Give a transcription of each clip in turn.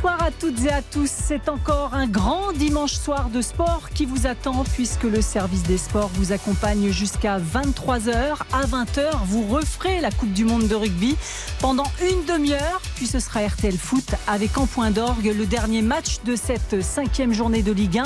Bonsoir à toutes et à tous. C'est encore un grand dimanche soir de sport qui vous attend puisque le service des sports vous accompagne jusqu'à 23h. À 20h, vous referez la Coupe du Monde de rugby pendant une demi-heure. Puis ce sera RTL Foot avec en point d'orgue le dernier match de cette cinquième journée de Ligue 1.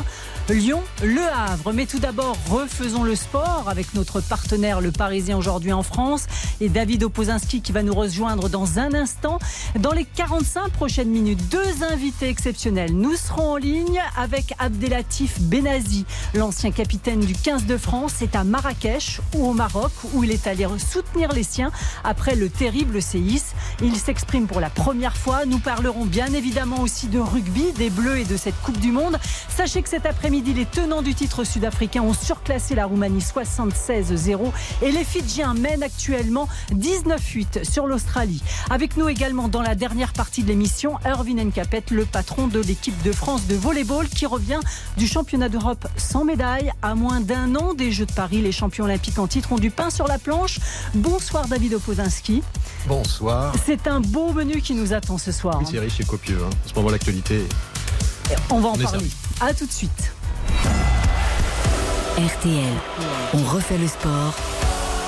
Lyon-Le Havre. Mais tout d'abord, refaisons le sport avec notre partenaire le Parisien aujourd'hui en France et David Opozinski qui va nous rejoindre dans un instant. Dans les 45 prochaines minutes, invités exceptionnels. Nous serons en ligne avec Abdelatif Benazi, l'ancien capitaine du 15 de France. C'est à Marrakech ou au Maroc où il est allé soutenir les siens après le terrible séisme. Il s'exprime pour la première fois. Nous parlerons bien évidemment aussi de rugby, des Bleus et de cette Coupe du Monde. Sachez que cet après-midi, les tenants du titre sud-africain ont surclassé la Roumanie 76-0 et les Fidjiens mènent actuellement 19-8 sur l'Australie. Avec nous également dans la dernière partie de l'émission, Irvin Le patron de l'équipe de France de volleyball qui revient du championnat d'Europe sans médaille à moins d'un an des Jeux de Paris. Les champions olympiques en titre ont du pain sur la planche. Bonsoir David Opodinski. Bonsoir. C'est un beau menu qui nous attend ce soir. Oui, c'est riche et copieux. Hein. En ce moment, l'actualité. On va en parler. A tout de suite. RTL, on refait le sport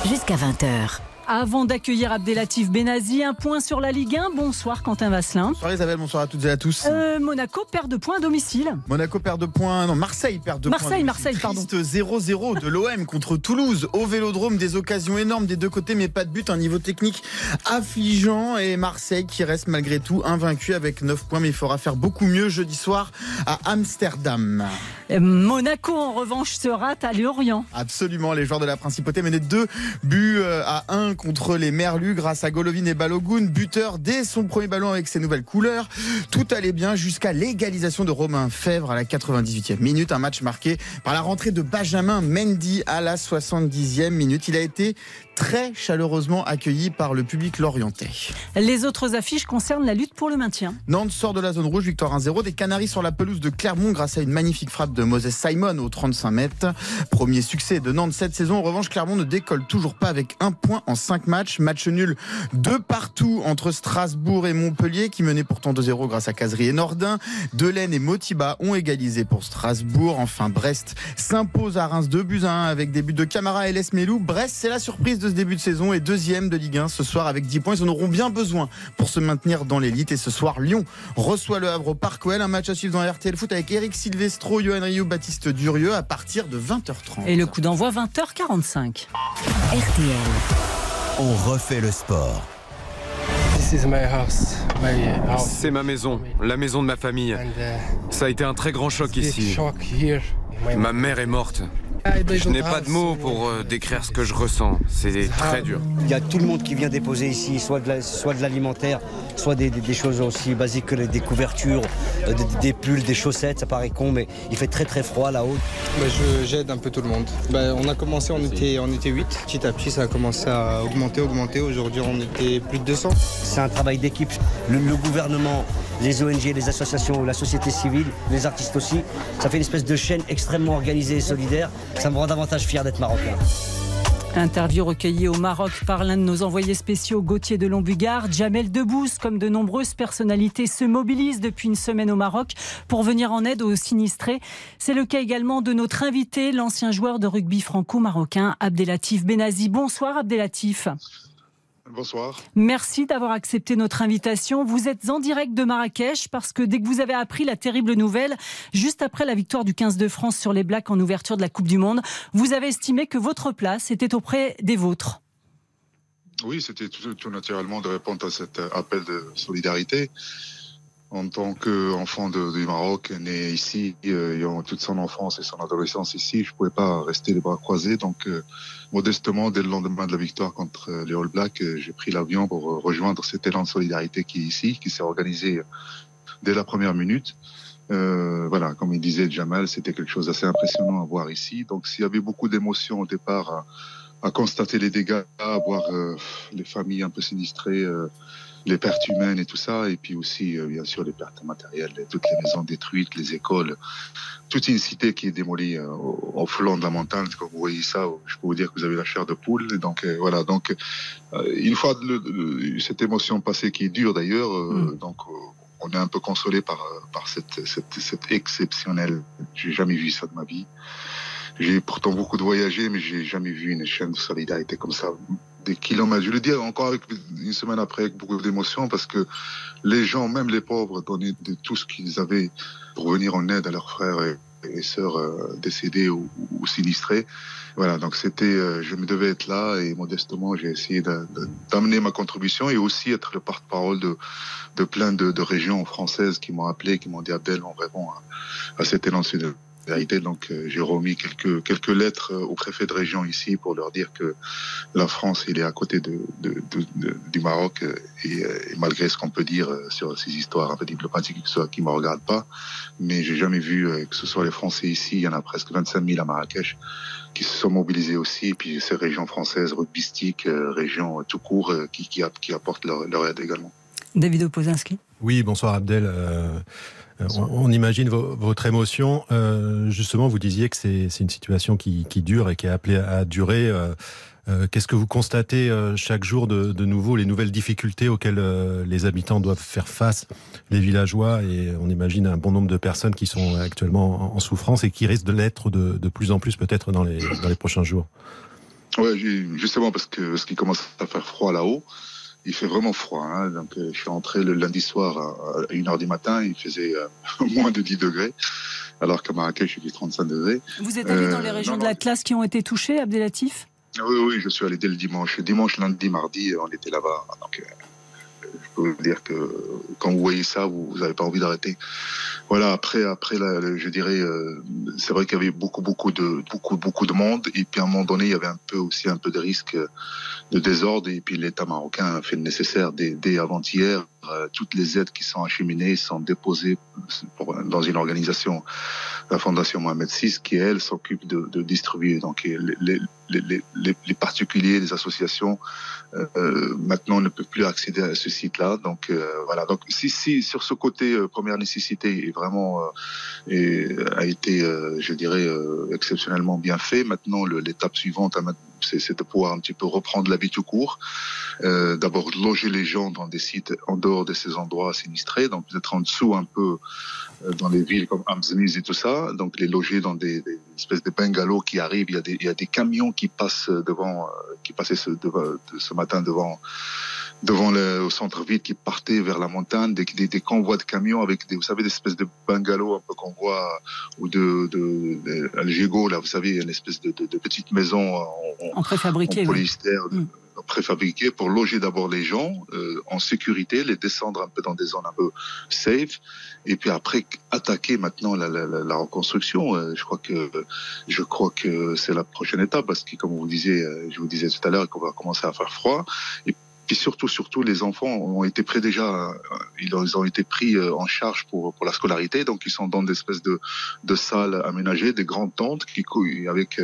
jusqu'à 20h. Avant d'accueillir Abdelatif Benazi, un point sur la Ligue 1. Bonsoir Quentin Vasselin. Bonsoir Isabelle, bonsoir à toutes et à tous. Euh, Monaco perd de points à domicile. Monaco perd de points. Non, Marseille perd de Marseille, points. Marseille, pardon. 0-0 de l'OM contre Toulouse au Vélodrome. Des occasions énormes des deux côtés, mais pas de but. Un niveau technique affligeant. Et Marseille qui reste malgré tout invaincu avec 9 points. Mais il faudra faire beaucoup mieux jeudi soir à Amsterdam. Euh, Monaco, en revanche, se rate à Lorient. Absolument. Les joueurs de la principauté menaient deux buts euh, à 1 contre les Merlus grâce à Golovin et Balogun, buteur dès son premier ballon avec ses nouvelles couleurs. Tout allait bien jusqu'à l'égalisation de Romain Fèvre à la 98e minute. Un match marqué par la rentrée de Benjamin Mendy à la 70e minute. Il a été très chaleureusement accueilli par le public lorientais. Les autres affiches concernent la lutte pour le maintien. Nantes sort de la zone rouge, victoire 1-0. Des Canaries sur la pelouse de Clermont grâce à une magnifique frappe de Moses Simon au 35 mètres. Premier succès de Nantes cette saison. En revanche, Clermont ne décolle toujours pas avec un point en 5 matchs. Match nul de partout entre Strasbourg et Montpellier qui menait pourtant 2-0 grâce à Casery et Nordin. Delaine et Motiba ont égalisé pour Strasbourg. Enfin, Brest s'impose à Reims 2 buts à 1 avec des buts de Camara et Les Melou. Brest, c'est la surprise de ce début de saison et deuxième de Ligue 1 ce soir avec 10 points. Ils en auront bien besoin pour se maintenir dans l'élite. Et ce soir, Lyon reçoit le Havre au Parc Un match à suivre dans RTL Foot avec Eric Silvestro, Johan Rio, Baptiste Durieux à partir de 20h30. Et le coup d'envoi 20h45. RTL. On refait le sport. C'est ma maison, la maison de ma famille. Ça a été un très grand choc ici. Ma mère est morte. Je n'ai pas de mots pour euh, décrire ce que je ressens. C'est très dur. Il y a tout le monde qui vient déposer ici, soit de, la- soit des, des- des choses aussi basiques que les- des couvertures, euh, des, des pulls, des chaussettes. Ça paraît con, mais il fait très très froid là-haut. Bah, je- J'aide un peu tout le monde. Bah, on a commencé, on était, on était 8. Petit à petit, ça a commencé à augmenter, augmenter. Aujourd'hui, on était plus de 200. C'est un travail d'équipe. Le, le gouvernement, les ONG, les associations, la société civile, les artistes aussi. Ça fait une espèce de chaîne extrêmement organisée et solidaire. Ça me rend davantage fier d'être marocain. Interview recueillie au Maroc par l'un de nos envoyés spéciaux, Gauthier de Lombugard. Jamel Debbouze, comme de nombreuses personnalités, se mobilise depuis une semaine au Maroc pour venir en aide aux sinistrés. C'est le cas également de notre invité, l'ancien joueur de rugby franco-marocain, Abdelatif Benazi. Bonsoir Abdelatif. Bonsoir. Merci d'avoir accepté notre invitation. Vous êtes en direct de Marrakech parce que dès que vous avez appris la terrible nouvelle, juste après la victoire du 15 de France sur les Blacks en ouverture de la Coupe du Monde, vous avez estimé que votre place était auprès des vôtres. Oui, c'était tout, tout naturellement de répondre à cet appel de solidarité. En tant qu'enfant du Maroc, né ici, euh, ayant toute son enfance et son adolescence ici, je ne pouvais pas rester les bras croisés. Donc, euh, modestement, dès le lendemain de la victoire contre euh, les All Blacks, j'ai pris l'avion pour rejoindre cet élan de solidarité qui est ici, qui s'est organisé dès la première minute. Voilà, comme il disait Jamal, c'était quelque chose d'assez impressionnant à voir ici. Donc, s'il y avait beaucoup d'émotions au départ à, constater les dégâts, à voir les familles un peu sinistrées, les pertes humaines et tout ça, et puis aussi, euh, bien sûr, les pertes matérielles, toutes les maisons détruites, les écoles, toute une cité qui est démolie euh, au, flanc de la montagne. Quand vous voyez ça, je peux vous dire que vous avez la chair de poule. donc euh, voilà. Donc une fois cette émotion passée, qui est dure d'ailleurs, mm. donc on est un peu consolé par par cette cette, cette exceptionnelle. J'ai jamais vu ça de ma vie. J'ai pourtant beaucoup de voyagé, mais j'ai jamais vu une chaîne de solidarité comme ça des kilomètres. Je le dis encore une semaine après avec beaucoup d'émotion parce que les gens, même les pauvres, donnaient de tout ce qu'ils avaient pour venir en aide à leurs frères et, sœurs euh, décédés ou, sinistrés. Voilà, donc c'était, euh, je me devais être là et modestement j'ai essayé d'amener ma contribution et aussi être le porte-parole de, de plein de, régions françaises qui m'ont appelé, qui m'ont dit Abdel, on répond à, à cet élan Donc, euh, j'ai remis quelques, quelques lettres euh, au préfet de région ici pour leur dire que la France, il est à côté de, de, de, du Maroc euh, et, malgré ce qu'on peut dire sur ces histoires un peu diplomatiques qui ne me regardent pas, mais j'ai jamais vu que ce soit les Français ici, il y en a presque 25 000 à Marrakech qui se sont mobilisés aussi, et puis ces régions françaises, rugbystiques, régions tout court, qui, qui, qui apportent leur, leur aide également. David Opozinski. Oui, bonsoir Abdel. Euh, on, imagine votre émotion. Euh, justement, vous disiez que c'est une situation qui, dure et qui est appelée à durer. Euh, qu'est-ce que vous constatez chaque jour de, nouveau, les nouvelles difficultés auxquelles les habitants doivent faire face, les villageois, et on imagine un bon nombre de personnes qui sont actuellement en, souffrance et qui risquent de l'être de, plus en plus peut-être dans les, prochains jours Oui, justement parce que commence à faire froid là-haut, il fait vraiment froid. Hein. Donc, euh, je suis rentré le lundi soir à, 1h du matin, il faisait euh, moins de 10 degrés, alors qu'à Marrakech, il fait 35 degrés. Vous êtes allé dans les euh, régions de l'Atlas qui ont été touchées, Abdelatif? Oui, oui, je suis allé dès le dimanche. Dimanche, lundi, mardi, on était là-bas. Donc, je dire que quand vous voyez ça, vous n'avez pas envie d'arrêter. Voilà. Après, après, je dirais, euh, c'est vrai qu'il y avait beaucoup, beaucoup de, beaucoup, beaucoup de monde. Et puis à un moment donné, il y avait un peu aussi un peu de risque de désordre. Et puis l'État marocain a fait le nécessaire dès, avant-hier. Euh, toutes les aides qui sont acheminées sont déposées dans une organisation, la Fondation Mohamed VI, qui elle s'occupe de, distribuer. Donc les, particuliers, les associations, euh, maintenant ne peuvent plus accéder à ce site-là. Donc euh, voilà. Donc si, si sur ce côté première nécessité est vraiment et, a été, je dirais, exceptionnellement bien fait. Maintenant, l'étape suivante, c'est de pouvoir un petit peu reprendre la vie tout court. D'abord loger les gens dans des sites en dehors de ces endroits sinistrés, donc peut-être en dessous un peu dans les villes comme Amzeniz et tout ça. Donc les loger dans des, espèces de bungalows qui arrivent. Il y a des, camions qui passent devant, euh, qui passaient ce matin devant devant le centre-ville qui partait vers la montagne, des, des, convois de camions avec des, vous savez, des espèces de bungalows un peu qu'on voit, ou de, de, de là, vous savez, une espèce de, de, de petite maison en, en préfabriqué, en polyester, mm. préfabriqué pour loger d'abord les gens euh, en sécurité, les descendre un peu dans des zones un peu safe, et puis après attaquer maintenant la, la, la reconstruction. Euh, je crois que je crois que c'est la prochaine étape parce que comme vous disiez, euh, je vous disais tout à l'heure qu'on va commencer à faire froid. Et puis surtout, surtout, les enfants ont été pris déjà, euh, ils ont été pris euh, en charge pour pour la scolarité, donc ils sont dans des espèces de de salles aménagées, des grandes tentes qui avec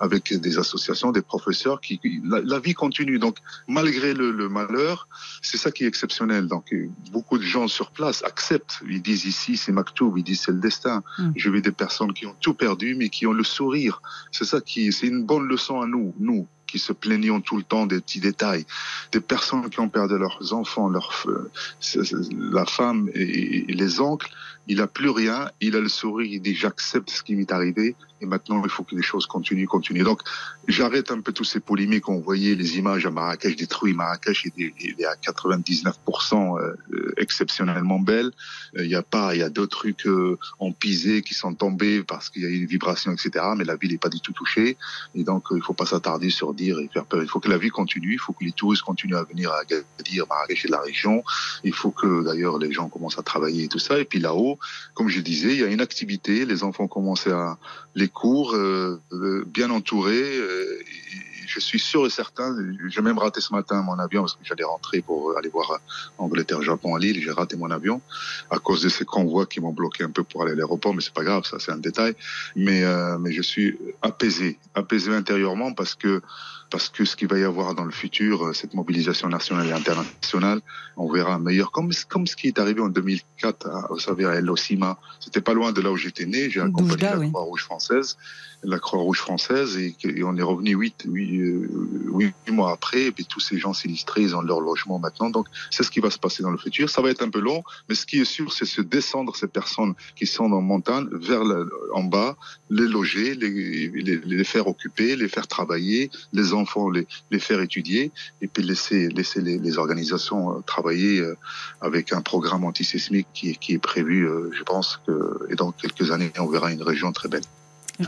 avec des associations, des professeurs qui la, vie continue. Donc malgré le, le malheur, c'est ça qui est exceptionnel. Donc beaucoup de gens sur place acceptent. Ils disent ici c'est Maktoub, ils disent c'est le destin. Mm. Je vis des personnes qui ont tout perdu mais qui ont le sourire. C'est ça qui c'est une bonne leçon à nous, nous qui se plaignons tout le temps des petits détails, des personnes qui ont perdu leurs enfants, leur, la femme et, les oncles, il n'a plus rien, il a le sourire, il dit j'accepte ce qui m'est arrivé et maintenant il faut que les choses continuent, continuent. Donc j'arrête un peu tous ces polémiques. On voyait les images à Marrakech détruit, Marrakech est à 99% euh, exceptionnellement belle. Il y a pas, il y a deux trucs euh, en pisé qui sont tombés parce qu'il y a eu une vibration, etc. Mais la ville n'est pas du tout touchée et donc il faut pas s'attarder sur dire et faire peur. Il faut que la vie continue, il faut que les touristes continuent à venir à Marrakech et la région. Il faut que d'ailleurs les gens commencent à travailler et tout ça. Et puis là-haut comme je disais, il y a une activité. Les enfants commencent à les cours euh, euh, bien entourés. Euh, je suis sûr et certain. J'ai même raté ce matin mon avion parce que j'allais rentrer pour aller voir Angleterre-Japon à Lille. J'ai raté mon avion à cause de ces convois qui m'ont bloqué un peu pour aller à l'aéroport, mais c'est pas grave, ça c'est un détail. Mais euh, mais je suis apaisé, apaisé intérieurement parce que parce que ce qu'il va y avoir dans le futur, cette mobilisation nationale et internationale, on verra meilleur. Comme, comme ce qui est arrivé en 2004, à, vous savez, à El Osima. C'était pas loin de là où j'étais né. J'ai accompagné la Croix-Rouge française, la Croix-Rouge française, et, on est revenu euh, huit, mois après. Et puis tous ces gens sinistrés, ils ont leur logement maintenant. Donc c'est ce qui va se passer dans le futur. Ça va être un peu long, mais ce qui est sûr, c'est se descendre ces personnes qui sont en montagne vers en bas, les loger, les, faire occuper, les faire travailler, les enfants les, faire étudier et puis laisser, laisser les, organisations euh, travailler euh, avec un programme antisismique qui, qui est prévu, je pense que et dans quelques années, on verra une région très belle.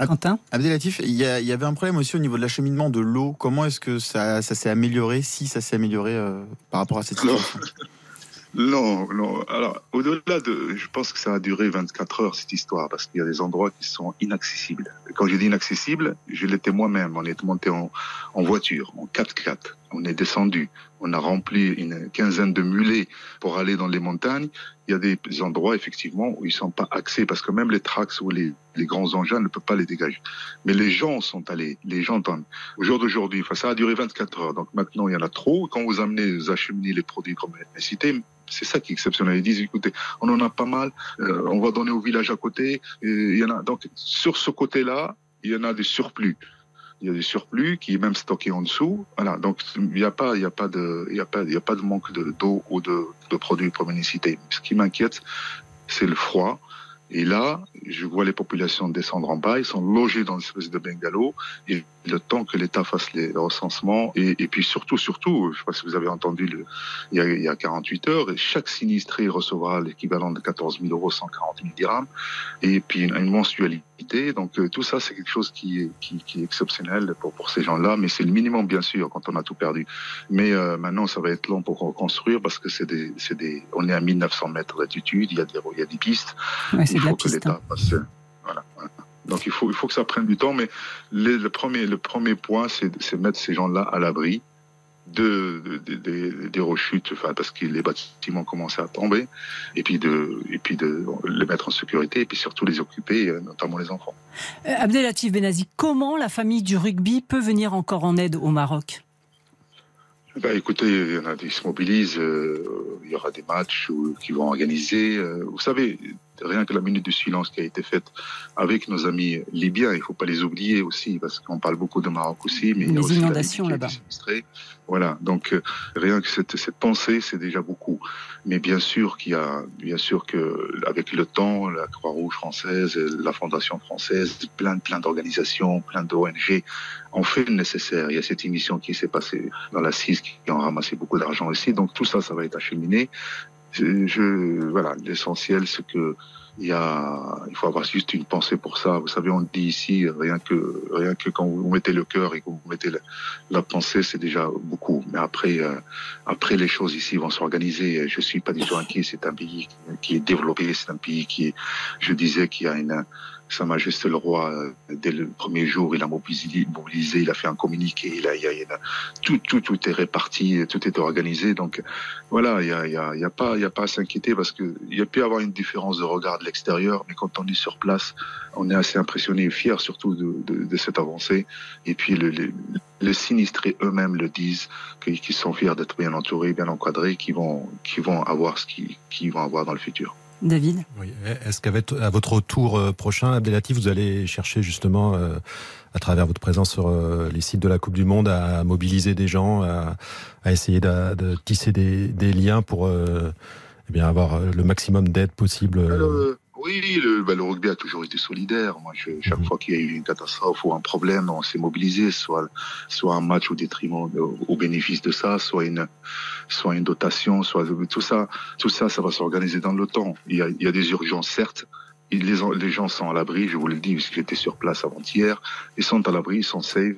Quentin Abdelatif, il y, il y avait un problème aussi au niveau de l'acheminement de l'eau. Comment est-ce que ça, ça s'est amélioré, si ça s'est amélioré par rapport à cette situation? Non, non. Alors, au-delà de, je pense que ça a duré 24 heures cette histoire parce qu'il y a des endroits qui sont inaccessibles. Quand je dis inaccessible, je l'étais moi-même. On est monté en, en voiture, en 4x4. On est descendu. On a rempli une quinzaine de mulets pour aller dans les montagnes. Il y a des endroits, effectivement, où ils sont pas accès parce que même les tracks ou les, grands engins ne peuvent pas les dégager. Mais les gens sont allés. Les gens, au jour d'aujourd'hui, enfin, ça a duré 24 heures. Donc maintenant, il y en a trop. Quand vous amenez, vous acheminez les produits comme cité, c'est ça qui est exceptionnel. Ils disent, écoutez, on en a pas mal, euh, on va donner au village à côté. Il y en a. Donc, sur ce côté-là, il y en a des surplus. Il y a des surplus qui est même stocké en dessous. Voilà. Donc, il n'y a pas, il y a pas de, il y a pas, il y a pas de manque d'eau ou de, de produits pour cité. Ce qui m'inquiète, c'est le froid. Et là, je vois les populations descendre en bas, ils sont logés dans une espèce de bungalow, et le temps que l'État fasse les, recensements, et, et, puis surtout, surtout, je ne sais pas si vous avez entendu, il, y a, il y a 48 heures, chaque sinistré recevra l'équivalent de 14 000 euros, 140 000 dirhams, et puis une, une mensualité. Donc euh, tout ça, c'est quelque chose qui est, qui, qui est exceptionnel pour, pour ces gens-là, mais c'est le minimum, bien sûr, quand on a tout perdu. Mais euh, maintenant, ça va être long pour reconstruire, parce que c'est des, c'est des, on est à 1900 mètres d'altitude, il y a des, il y a des pistes. Ouais, il faut que l'État hein. passe. Voilà, voilà. Donc il faut, il faut que ça prenne du temps, mais les, le, premier, le premier point, c'est mettre ces gens-là à l'abri de, de, de, des rechutes, enfin, parce que les bâtiments commençaient à tomber, et puis, de, et puis de les mettre en sécurité, et puis surtout les occuper, notamment les enfants. Euh, Abdelatif Benazi, comment la famille du rugby peut venir encore en aide au Maroc? Bah, écoutez, il y en a qui se mobilisent, euh, il y aura des matchs où, qui vont organiser. Euh, vous savez, rien que la minute de silence qui a été faite avec nos amis libyens, il ne faut pas les oublier aussi, parce qu'on parle beaucoup de Maroc aussi, mais les il y a aussi inondations là-bas. Voilà, donc euh, rien que cette, cette pensée, c'est déjà beaucoup. Mais bien sûr qu'il y a, bien sûr que avec le temps, la Croix-Rouge française, la Fondation française, plein, plein d'organisations, plein d'ONG ont fait le nécessaire. Il y a cette émission qui s'est passée dans la CIS qui ont ramassé beaucoup d'argent aussi. Donc tout ça, ça va être acheminé. Je, voilà, l'essentiel, c'est que il y a, il faut avoir juste une pensée pour ça. Vous savez, on dit ici, rien que, rien que quand vous mettez le cœur et que vous mettez la, pensée, c'est déjà beaucoup. Mais après, euh, après les choses ici vont s'organiser. Je suis pas du tout inquiet. C'est un pays qui est développé. C'est un pays qui je disais, qui a une, sa Majesté le Roi, dès le premier jour, il a mobilisé, il a fait un communiqué, il a, tout, est réparti, tout est organisé. Donc voilà, il y a, pas, à s'inquiéter parce que il y a pu avoir une différence de regard de l'extérieur, mais quand on est sur place, on est assez impressionné et fier surtout de, cette avancée. Et puis le, les, sinistrés eux-mêmes le disent, qu'ils sont fiers d'être bien entourés, bien encadrés, qu'ils vont, vont avoir ce qu'ils vont avoir dans le futur. David oui. Est-ce qu'à votre tour prochain, Abdelatif, vous allez chercher justement, euh, à travers votre présence sur euh, les sites de la Coupe du Monde, à mobiliser des gens, à, à essayer de, de, tisser des, des liens pour euh, eh bien avoir le maximum d'aide possible Alors, oui, le, bah, le, rugby a toujours été solidaire. Moi, je, chaque mmh. fois qu'il y a eu une catastrophe ou un problème, on s'est mobilisé, soit, soit un match au détriment, au, au, bénéfice de ça, soit une, soit une dotation, soit tout ça, tout ça, ça va s'organiser dans le temps. Il y a, il y a des urgences certes, les, gens sont à l'abri, je vous le dis, puisque j'étais sur place avant-hier, ils sont à l'abri, ils sont safe.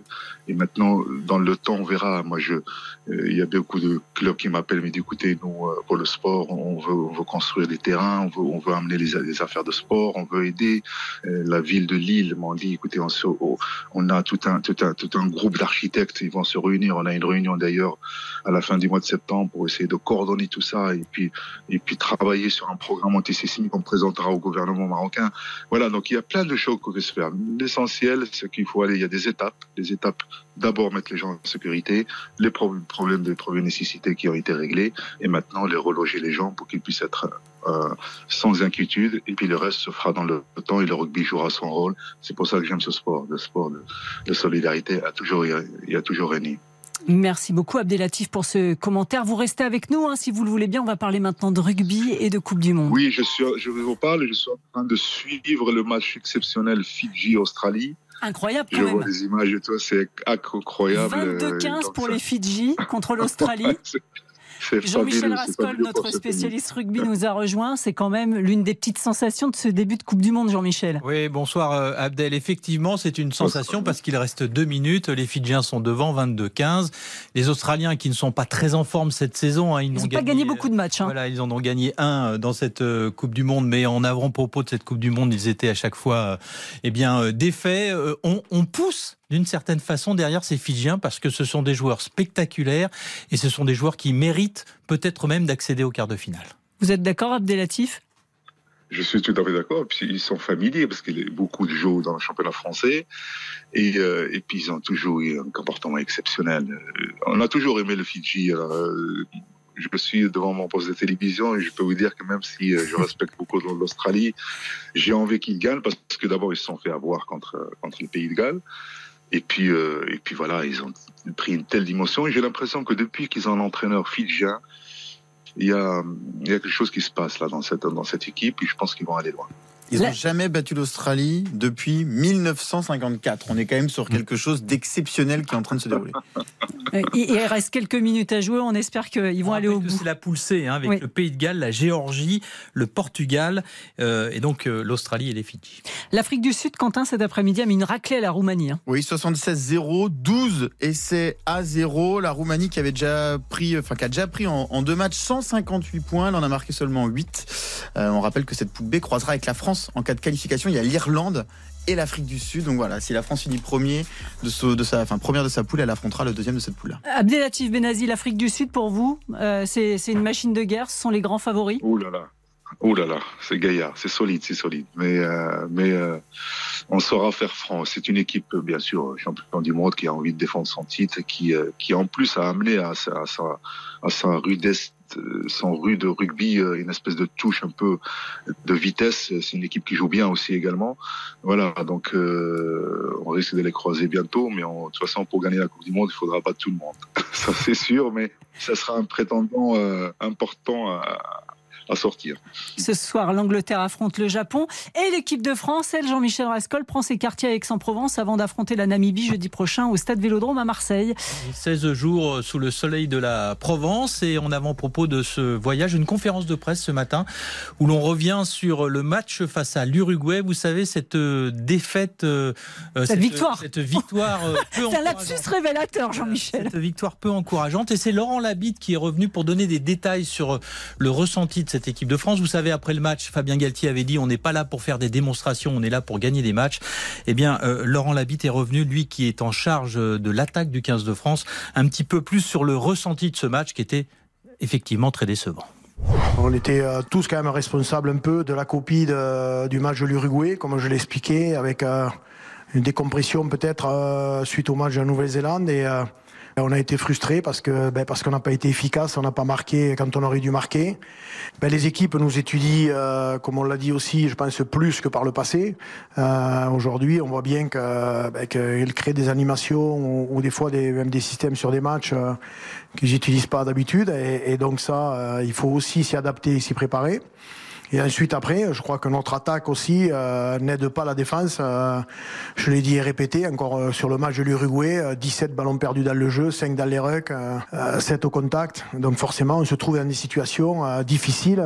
Et maintenant, dans le temps, on verra. Moi, je, euh, il y a beaucoup de clubs qui m'appellent, mais écoutez, nous, euh, pour le sport, on veut, on veut construire des terrains, on veut, amener les, affaires de sport, on veut aider. Euh, la ville de Lille m'ont dit, écoutez, on a tout un, tout un, tout un groupe d'architectes, ils vont se réunir. On a une réunion d'ailleurs à la fin du mois de septembre pour essayer de coordonner tout ça et puis, et puis travailler sur un programme antisismique qu'on présentera au gouvernement marocain. Voilà, donc il y a plein de choses qu'on peut se faire. L'essentiel, c'est qu'il faut aller, il y a des étapes, des étapes d'abord mettre les gens en sécurité, les problèmes de première nécessité qui ont été réglés, et maintenant les reloger les gens pour qu'ils puissent être euh, sans inquiétude, et puis le reste se fera dans le temps et le rugby jouera son rôle. C'est pour ça que j'aime ce sport, le sport de, solidarité a toujours, il y a toujours. Merci beaucoup Abdelatif pour ce commentaire. Vous restez avec nous, hein, si vous le voulez bien. On va parler maintenant de rugby et de Coupe du Monde. Oui, je, suis, je vous parle. Je suis en train de suivre le match exceptionnel Fidji-Australie. Incroyable quand Je même. vois les images de toi, c'est incroyable. 22-15 pour les Fidji contre l'Australie. Jean-Michel Rascol, notre spécialiste rugby, nous a rejoint. C'est quand même l'une des petites sensations de ce début de Coupe du Monde, Jean-Michel. Oui, bonsoir euh, Abdel. Effectivement, c'est une sensation parce qu'il reste deux minutes. Les Fidjiens sont devant 22-15. Les Australiens qui ne sont pas très en forme cette saison, hein, ils n'ont pas gagné beaucoup de matchs. Hein. Voilà, ils en ont gagné un euh, dans cette euh, Coupe du Monde, mais en avant-propos de cette Coupe du Monde, ils étaient à chaque fois eh bien, défaits. On, on pousse d'une certaine façon derrière ces Fidjiens parce que ce sont des joueurs spectaculaires et ce sont des joueurs qui méritent peut-être même d'accéder au quart de finale. Vous êtes d'accord, Abdelatif je suis tout à fait d'accord. Ils sont familiers parce qu'il y a beaucoup de joueurs dans le championnat français. Et, euh, et puis, ils ont toujours eu un comportement exceptionnel. Euh, on a toujours aimé le Fidji. Euh, je suis devant mon poste de télévision et je peux vous dire que même si je respecte beaucoup l'Australie, j'ai envie qu'ils gagnent parce que d'abord, ils se sont fait avoir contre, contre le pays de Galles. Et puis, euh, et puis voilà, ils ont pris une telle dimension. Et j'ai l'impression que depuis qu'ils ont un entraîneur fidjien, il y, a, y a quelque chose qui se passe là dans cette, dans cette équipe. Et je pense qu'ils vont aller loin. Ils n'ont jamais battu l'Australie depuis 1954. On est quand même sur quelque chose d'exceptionnel qui est en train de se dérouler. Euh, il reste quelques minutes à jouer. On espère qu'ils vont aller au bout. C'est la poule C, hein, avec le Pays de Galles, la Géorgie, le Portugal euh, et donc euh, l'Australie et les Fidji. L'Afrique du Sud, Quentin, cet après-midi a mis une raclée à la Roumanie. Hein. Oui, 76-0, 12 essais à 0. La Roumanie qui avait déjà pris, enfin qui a déjà pris en, deux matchs 158 points. Elle en a marqué seulement 8. on rappelle que cette poule B croisera avec la France en cas de qualification. Il y a l'Irlande et l'Afrique du Sud. Donc voilà, si la France finit premier de, de sa, enfin, première de sa poule, elle affrontera le deuxième de cette poule-là. Abdelatif Benazi, l'Afrique du Sud pour vous, euh, c'est une machine de guerre. Ce sont les grands favoris? Ouh là là. Ouh là là, c'est gaillard, c'est solide, c'est solide. Mais, euh, mais euh, on saura faire franc. C'est une équipe, bien sûr, champion du monde qui a envie de défendre son titre, qui, qui en plus a amené à sa, à sa, à sa rudesse son rue de rugby, euh, une espèce de touche un peu de vitesse. C'est une équipe qui joue bien aussi également. Voilà, donc euh, on risque de les croiser bientôt, mais en, de toute façon, pour gagner la Coupe du Monde, il faudra pas tout le monde. Ça c'est sûr, mais ça sera un prétendant euh, important à, à sortir. Ce soir, l'Angleterre affronte le Japon et l'équipe de France, elle, Jean-Michel Rascol, prend ses quartiers à Aix-en-Provence avant d'affronter la Namibie jeudi prochain au stade Vélodrome à Marseille. 16 jours sous le soleil de la Provence et en avant-propos de ce voyage, une conférence de presse ce matin où l'on revient sur le match face à l'Uruguay. Vous savez, cette euh, défaite, euh, euh, cette, victoire, cette victoire peu C'est un lapsus révélateur, Jean-Michel. Cette victoire peu encourageante et c'est Laurent Labitte qui est revenu pour donner des détails sur le ressenti de cette équipe de France. Vous savez, après le match, Fabien Galtier avait dit on n'est pas là pour faire des démonstrations, on est là pour gagner des matchs. Eh bien, euh, Laurent Labitte est revenu, lui qui est en charge de l'attaque du 15 de France, un petit peu plus sur le ressenti de ce match qui était effectivement très décevant. On était euh, tous quand même responsables un peu de la copie du match de l'Uruguay, comme je l'expliquais, avec euh, une décompression peut-être suite au match de la Nouvelle-Zélande et on a été frustrés parce que ben, parce qu'on n'a pas été efficace, on n'a pas marqué quand on aurait dû marquer. Ben, les équipes nous étudient, euh, comme on l'a dit aussi, je pense plus que par le passé. Euh, Aujourd'hui, on voit bien ben, qu'elles créent des animations ou, des fois des, même des systèmes sur des matchs euh, qu'ils n'utilisent pas d'habitude. Et, et, donc ça, il faut aussi s'y adapter et s'y préparer. Et ensuite, après, je crois que notre attaque aussi euh, n'aide pas la défense. Euh, je l'ai dit et répété, encore euh, sur le match de l'Uruguay, 17 ballons perdus dans le jeu, 5 dans les rucks, 7 au contact. Donc forcément, on se trouve dans des situations difficiles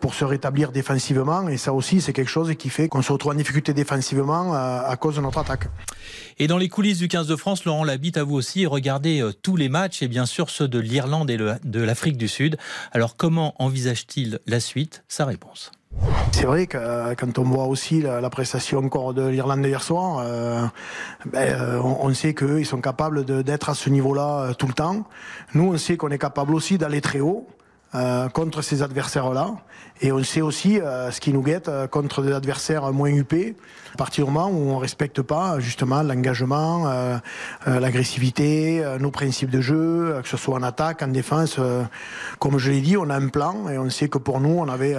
pour se rétablir défensivement. Et ça aussi, c'est quelque chose qui fait qu'on se retrouve en difficulté défensivement à cause de notre attaque. Et dans les coulisses du 15 de France, Laurent Labitte, à vous aussi, regardez tous les matchs et bien sûr ceux de l'Irlande et de l'Afrique du Sud. Alors comment envisage-t-il la suite? Ça réponse. C'est vrai que euh, quand on voit aussi la, prestation encore de l'Irlande hier soir, euh, ben, euh, on, sait qu'ils sont capables d'être à ce niveau-là tout le temps. Nous, on sait qu'on est capable aussi d'aller très haut. Contre ces adversaires-là. Et on sait aussi ce qui nous guette contre des adversaires moins huppés, à partir du moment où on ne respecte pas justement l'engagement, l'agressivité, nos principes de jeu, que ce soit en attaque, en défense. comme je l'ai dit, on a un plan et on sait que pour nous, on avait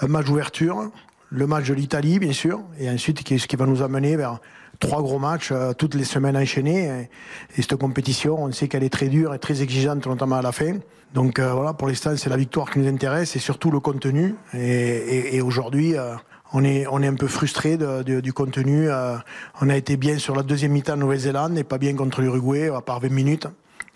un match d'ouverture, le match de l'Italie, bien sûr, et ensuite ce qui va nous amener vers trois gros matchs euh, toutes les semaines enchaînées. Et, cette compétition, on sait qu'elle est très dure et très exigeante, notamment à la fin. Donc euh, voilà, pour l'instant, c'est la victoire qui nous intéresse et surtout le contenu. Et, aujourd'hui, euh, on est, on est un peu frustré du contenu. on a été bien sur la deuxième mi-temps Nouvelle-Zélande et pas bien contre l'Uruguay, à part 20 minutes.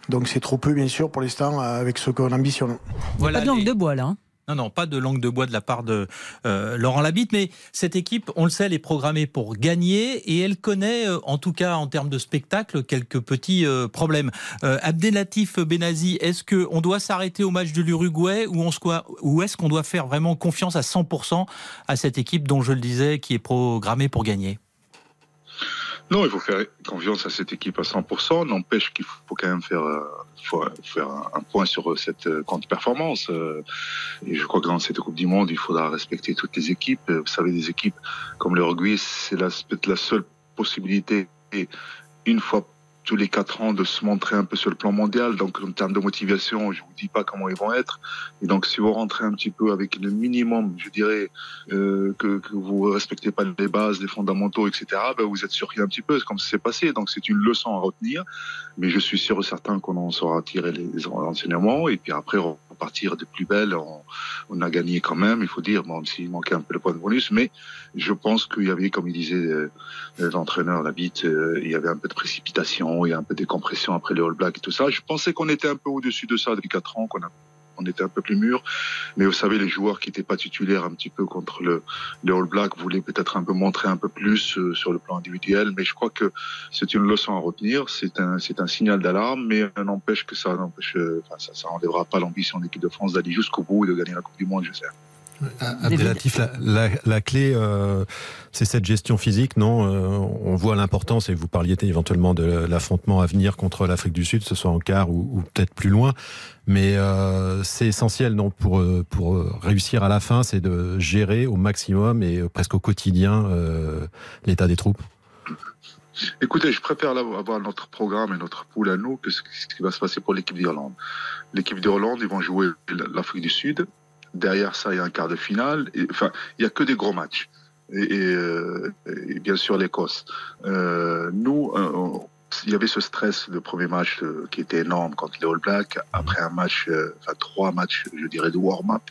Donc c'est trop peu, bien sûr, pour l'instant, avec ce qu'on ambitionne. Voilà pas de langue de bois, là. Hein. Non, non, pas de langue de bois de la part de euh, Laurent Labitte, mais cette équipe, on le sait, elle est programmée pour gagner et elle connaît, euh, en tout cas en termes de spectacle, quelques petits euh, problèmes. Abdelatif Benazi, est-ce qu'on doit s'arrêter au match de l'Uruguay ou, ou est-ce qu'on doit faire vraiment confiance à 100% à cette équipe dont je le disais, qui est programmée pour gagner? Non, il faut faire confiance à cette équipe à 100%. N'empêche qu'il faut quand même faire, euh, faire un point sur cette euh, contre-performance. Euh, et je crois que dans cette Coupe du Monde, il faudra respecter toutes les équipes. Vous savez, des équipes comme le rugby, c'est peut-être la seule possibilité une fois tous les quatre ans de se montrer un peu sur le plan mondial. Donc, en termes de motivation, je vous dis pas comment ils vont être. Et donc, si vous rentrez un petit peu avec le minimum, je dirais, euh, que, que vous respectez pas les bases, les fondamentaux, etc., ben vous êtes surpris un petit peu, comme ça s'est passé. Donc, c'est une leçon à retenir. Mais je suis sûr et certain qu'on en saura tirer les enseignements. Et puis après, repartir de plus belle. On, a gagné quand même, il faut dire, même s'il manquait un peu le point de bonus. Mais je pense qu'il y avait, comme il disait euh, l'entraîneur, la bite, euh, il y avait un peu de précipitation, il y a un peu de décompression après le All Black et tout ça. Je pensais qu'on était un peu au-dessus de ça depuis quatre ans, qu'on a on était un peu plus mûr. Mais vous savez, les joueurs qui n'étaient pas titulaires un petit peu contre le, le All Black voulaient peut-être un peu montrer un peu plus euh, sur le plan individuel. Mais je crois que c'est une leçon à retenir. C'est un, c'est un signal d'alarme, mais n'empêche que ça n'empêche, enfin, ça, ça enlèvera pas l'ambition de l'équipe de France d'aller jusqu'au bout et de gagner la Coupe du Monde, je sais. Abdelatif, la, la, la, clé, euh, c'est cette gestion physique, non euh, On voit l'importance, et vous parliez éventuellement de l'affrontement à venir contre l'Afrique du Sud, ce soit en quart ou, ou peut-être plus loin, mais euh, c'est essentiel, non pour, pour réussir à la fin, c'est de gérer au maximum et presque au quotidien l'état des troupes. Écoutez, je préfère avoir notre programme et notre poule à nous que ce qui va se passer pour l'équipe d'Irlande. L'équipe d'Irlande, ils vont jouer l'Afrique du Sud, Derrière ça, il y a un quart de finale. il y a que des gros matchs. Et, euh, bien sûr l'Écosse. Euh, nous, euh, il y avait ce stress de premier match qui était énorme contre les All Blacks. Après un match, enfin trois matchs, je dirais, de warm-up,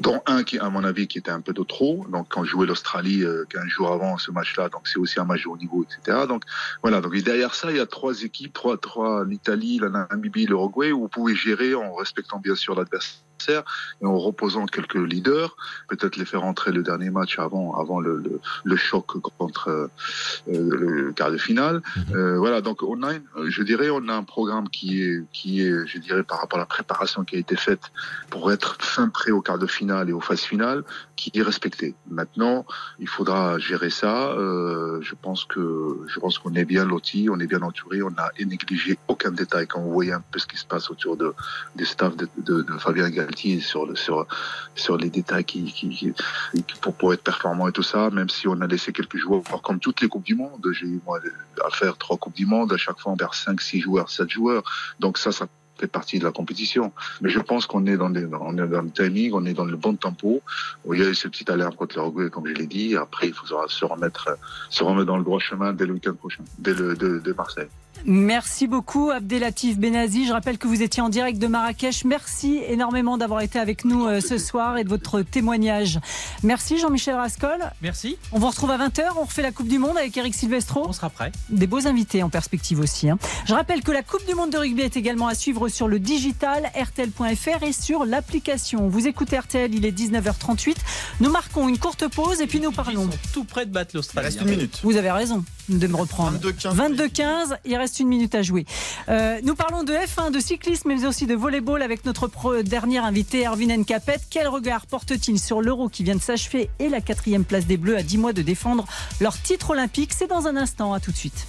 dont un qui, à mon avis, qui était un peu de trop. Donc, quand je jouais l'Australie 15 jours avant ce match-là, donc c'est aussi un match de haut niveau, etc. Donc, voilà. Donc, derrière ça, il y a trois équipes, trois, trois, l'Italie, la Namibie, l'Uruguay, où vous pouvez gérer en respectant bien sûr l'adversaire et en reposant quelques leaders, peut-être les faire entrer le dernier match avant, avant le, le, le choc contre euh, le quart de finale. Mhm. Euh, voilà, donc on a, je dirais, on a un programme qui est, qui est, je dirais, par rapport à la préparation qui a été faite pour être fin prêt au quart de finale et aux phases finales, qui est respecté. Maintenant, il faudra gérer ça. Euh, je pense que, je pense qu'on est bien loti, on est bien entouré, on n'a négligé aucun détail quand vous voyez un peu ce qui se passe autour de, des staffs de, de, de Fabien Gall sur, le, sur, sur les détails qui, qui, pour, pour, être performant et tout ça, même si on a laissé quelques joueurs, comme toutes les Coupes du Monde, j'ai eu moi à faire trois Coupes du Monde, à chaque fois on perd 5, 6 joueurs, 7 joueurs. Donc ça, ça fait partie de la compétition. Mais je pense qu'on est dans, les, on est dans le timing, on est dans le bon tempo. Il y a eu ce petit alerte contre l'Uruguay, comme je l'ai dit. Après, il faudra se remettre, se remettre dans le droit chemin dès le week-end prochain, dès le, de, de Marseille. Merci beaucoup Abdelatif Benazi. Je rappelle que vous étiez en direct de Marrakech. Merci énormément d'avoir été avec nous euh, ce soir et de votre témoignage. Merci Jean-Michel Rascol. Merci. On vous retrouve à 20h. On refait la Coupe du Monde avec Eric Silvestro. On sera prêt. Des beaux invités en perspective aussi. hein. Je rappelle que la Coupe du Monde de rugby est également à suivre sur le digital RTL.fr et sur l'application. Vous écoutez RTL, il est 19h38. Nous marquons une courte pause et puis nous parlons. Tout près de battre l'Australie. Reste une minute. Vous avez raison de me reprendre. 22-15. 22-15, il reste une minute à jouer. Euh, nous parlons de F1, de cyclisme, mais aussi de volleyball avec notre pro- dernier invité, Erwin Nkapet. Quel regard porte-t-il sur l'Euro qui vient de s'achever et la quatrième place des Bleus à 10 mois de défendre leur titre olympique? C'est dans un instant, à tout de suite.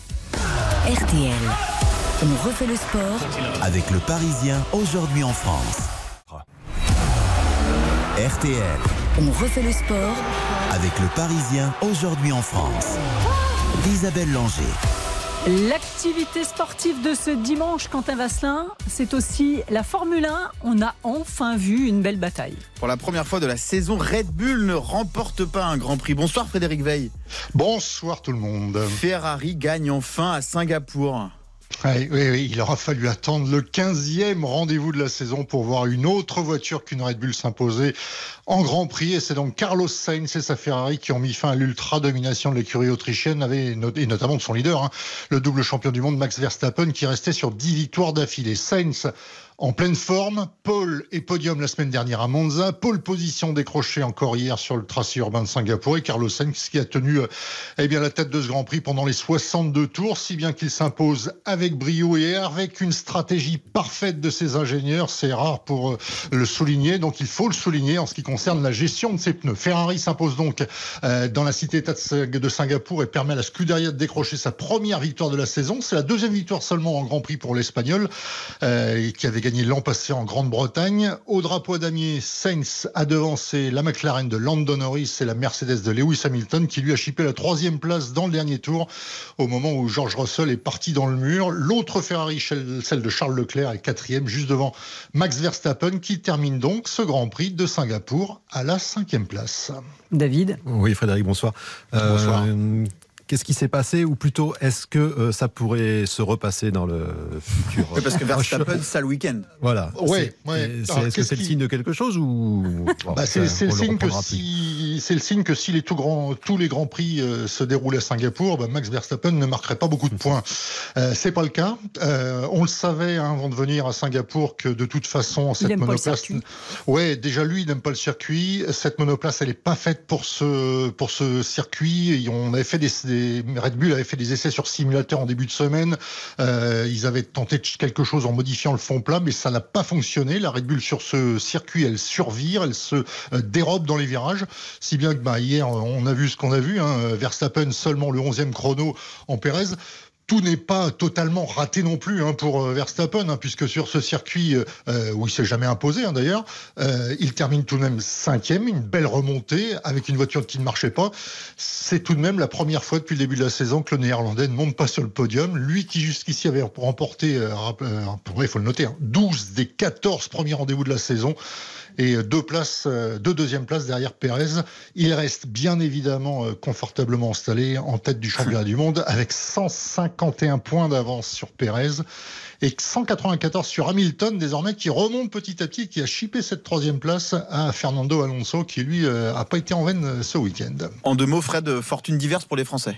RTL. On refait le sport Avec le Parisien, aujourd'hui en France. RTL, On refait le sport avec le Parisien, aujourd'hui en France. Isabelle Langer. L'activité sportive de ce dimanche, Quentin Vasselin, c'est aussi la Formule 1. On a enfin vu une belle bataille. Pour la première fois de la saison, Red Bull ne remporte pas un Grand Prix. Bonsoir Frédéric Veil. Bonsoir tout le monde. Ferrari gagne enfin à Singapour. Oui, oui, oui, il aura fallu attendre le 15e rendez-vous de la saison pour voir une autre voiture qu'une Red Bull s'imposer en Grand Prix. Et c'est donc Carlos Sainz et sa Ferrari qui ont mis fin à l'ultra-domination de l'écurie autrichienne, et notamment de son leader, hein, le double champion du monde Max Verstappen, qui restait sur 10 victoires d'affilée. Sainz en pleine forme, Paul et podium la semaine dernière à Monza, pole position décrochée encore hier sur le tracé urbain de Singapour et Carlos Sainz qui a tenu euh, eh bien, la tête de ce Grand Prix pendant les 62 tours, si bien qu'il s'impose avec brio et avec une stratégie parfaite de ses ingénieurs. C'est rare pour euh, le souligner, donc il faut le souligner en ce qui concerne la gestion de ses pneus. Ferrari s'impose donc euh, dans la cité-état de Singapour et permet à la Scuderia de décrocher sa première victoire de la saison. C'est la deuxième victoire seulement en Grand Prix pour l'Espagnol, euh, qui avait gagné l'an passé en Grande-Bretagne. Au drapeau à damier, Sainz a devancé la McLaren de Lando Norris et la Mercedes de Lewis Hamilton, qui lui a chippé la troisième place dans le dernier tour, au moment où George Russell est parti dans le mur. L'autre Ferrari, celle de Charles Leclerc, est quatrième, juste devant Max Verstappen, qui termine donc ce Grand Prix de Singapour à la cinquième place. David? Oui, Frédéric, bonsoir. Bonsoir. Euh, Qu'est-ce qui s'est passé ou plutôt est-ce que euh, ça pourrait se repasser dans le futur? Oui, parce que Verstappen, ça le week-end. Voilà. Ouais, C'est- ouais. c'est- Alors, Est-ce que c'est le signe de quelque chose ou Bah, c'est le signe que si c'est le signe que si les tout grands, tous les grands prix euh, se déroulent à Singapour, bah, Max Verstappen ne marquerait pas beaucoup de points. Euh, c'est pas le cas. Euh, on le savait hein, avant de venir à Singapour que de toute façon cette monoplace, ouais, déjà lui il n'aime pas le circuit. Cette monoplace elle est pas faite pour ce pour ce circuit. Et on avait fait des, des Red Bull avait fait des essais sur simulateur en début de semaine. Euh, ils avaient tenté quelque chose en modifiant le fond plat, mais ça n'a pas fonctionné. La Red Bull sur ce circuit, elle survire, elle se euh, dérobe dans les virages, si bien que bah, hier on a vu ce qu'on a vu. Hein, Verstappen seulement le 11e chrono en Pérez tout n'est pas totalement raté non plus hein, pour euh, Verstappen, hein, puisque sur ce circuit euh, où il s'est jamais imposé hein, d'ailleurs, euh, il termine tout de même cinquième, une belle remontée avec une voiture qui ne marchait pas. C'est tout de même la première fois depuis le début de la saison que le Néerlandais ne monte pas sur le podium. Lui qui jusqu'ici avait remporté, euh, euh, il faut le noter, hein, 12 des 14 premiers rendez-vous de la saison et deux places, euh, deux deuxièmes places derrière Pérez. Il reste bien évidemment euh, confortablement installé en tête du championnat du monde avec 151 points d'avance sur Pérez et 194 sur Hamilton désormais qui remonte petit à petit, qui a chippé cette troisième place à Fernando Alonso qui lui euh, a pas été en veine ce week-end. En deux mots, Fred, fortune diverse pour les Français.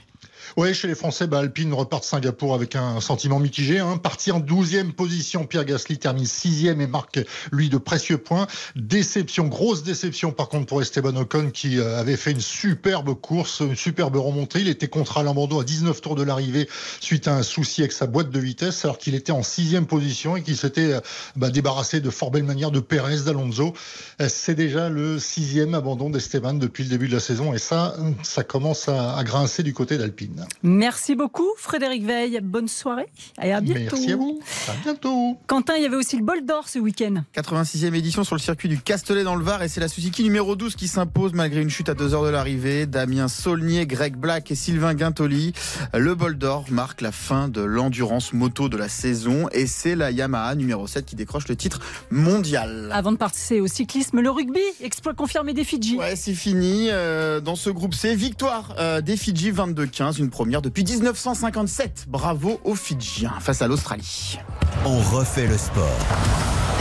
Oui, chez les Français, bah, Alpine repart de Singapour avec un sentiment mitigé. Hein. Parti en 12e position, Pierre Gasly termine 6e et marque, lui, de précieux points. Déception, grosse déception par contre pour Esteban Ocon qui euh, avait fait une superbe course, une superbe remontée. Il était contre Alain Bordeaux à 19 tours de l'arrivée suite à un souci avec sa boîte de vitesse alors qu'il était en 6e position et qu'il s'était euh, bah, débarrassé de fort belle manière de Pérez, d'Alonso. Euh, C'est déjà le sixième abandon d'Esteban depuis le début de la saison et ça, ça commence à, à grincer du côté d'Alpine. Merci beaucoup, Frédéric Veil. Bonne soirée et à bientôt. Merci à vous. À bientôt. Quentin, il y avait aussi le bol d'or ce week-end. 86e édition sur le circuit du Castellet dans le Var et c'est la Suzuki numéro 12 qui s'impose malgré une chute à deux heures de l'arrivée. Damien Saulnier, Greg Black et Sylvain Guintoli. Le bol d'or marque la fin de l'endurance moto de la saison et c'est la Yamaha numéro 7 qui décroche le titre mondial. Avant de passer au cyclisme, le rugby, exploit confirmé des Fidji. Ouais, c'est fini. Euh, dans ce groupe C, victoire euh, des Fidji 22-15, une première depuis 1957. Bravo aux Fidjiens face à l'Australie. On refait le sport.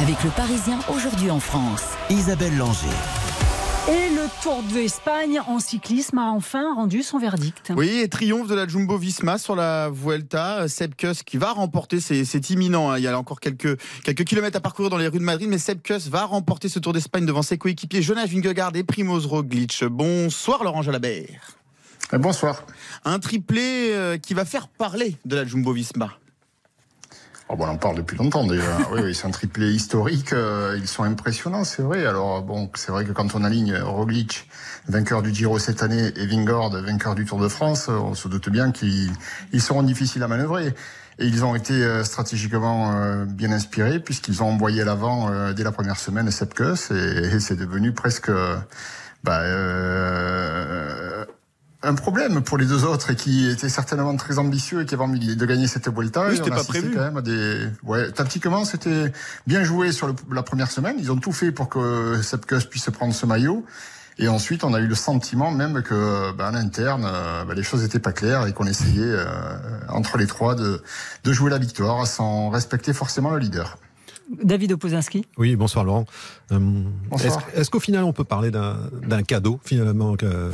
Avec le Parisien aujourd'hui en France. Isabelle Langer. Et le Tour d'Espagne en cyclisme a enfin rendu son verdict. Oui, et triomphe de la Jumbo Visma sur la Vuelta. Seb Kuss qui va remporter, c'est imminent. Hein. Il y a encore quelques, quelques kilomètres à parcourir dans les rues de Madrid, mais Seb Kuss va remporter ce Tour d'Espagne devant ses coéquipiers Jonas Vingegaard et Primoz Roglic. Bonsoir Laurent Jalabert. Bonsoir. Un triplé euh, qui va faire parler de la Jumbo Visma. Oh bon, on en parle depuis longtemps déjà. oui, oui c'est un triplé historique. Euh, ils sont impressionnants, c'est vrai. Alors bon, c'est vrai que quand on aligne Roglic, vainqueur du Giro cette année, et Vingord, vainqueur du Tour de France, on se doute bien qu'ils seront difficiles à manœuvrer. Et ils ont été euh, stratégiquement euh, bien inspirés puisqu'ils ont envoyé à l'avant dès la première semaine Sepkus et, et c'est devenu presque bah, un problème pour les deux autres et qui étaient certainement très ambitieux et qui avaient envie de gagner cette Vuelta. Oui, c'était pas prévu. Quand même des... ouais, tactiquement, c'était bien joué sur la première semaine. Ils ont tout fait pour que Sepkus puisse prendre ce maillot. Et ensuite, on a eu le sentiment même que, ben, à l'interne, euh, ben, les choses n'étaient pas claires et qu'on essayait euh, entre les trois de, de jouer la victoire sans respecter forcément le leader. David Opozinski. Oui, bonsoir Laurent. Euh, est-ce qu'au final on peut parler d'un cadeau finalement que,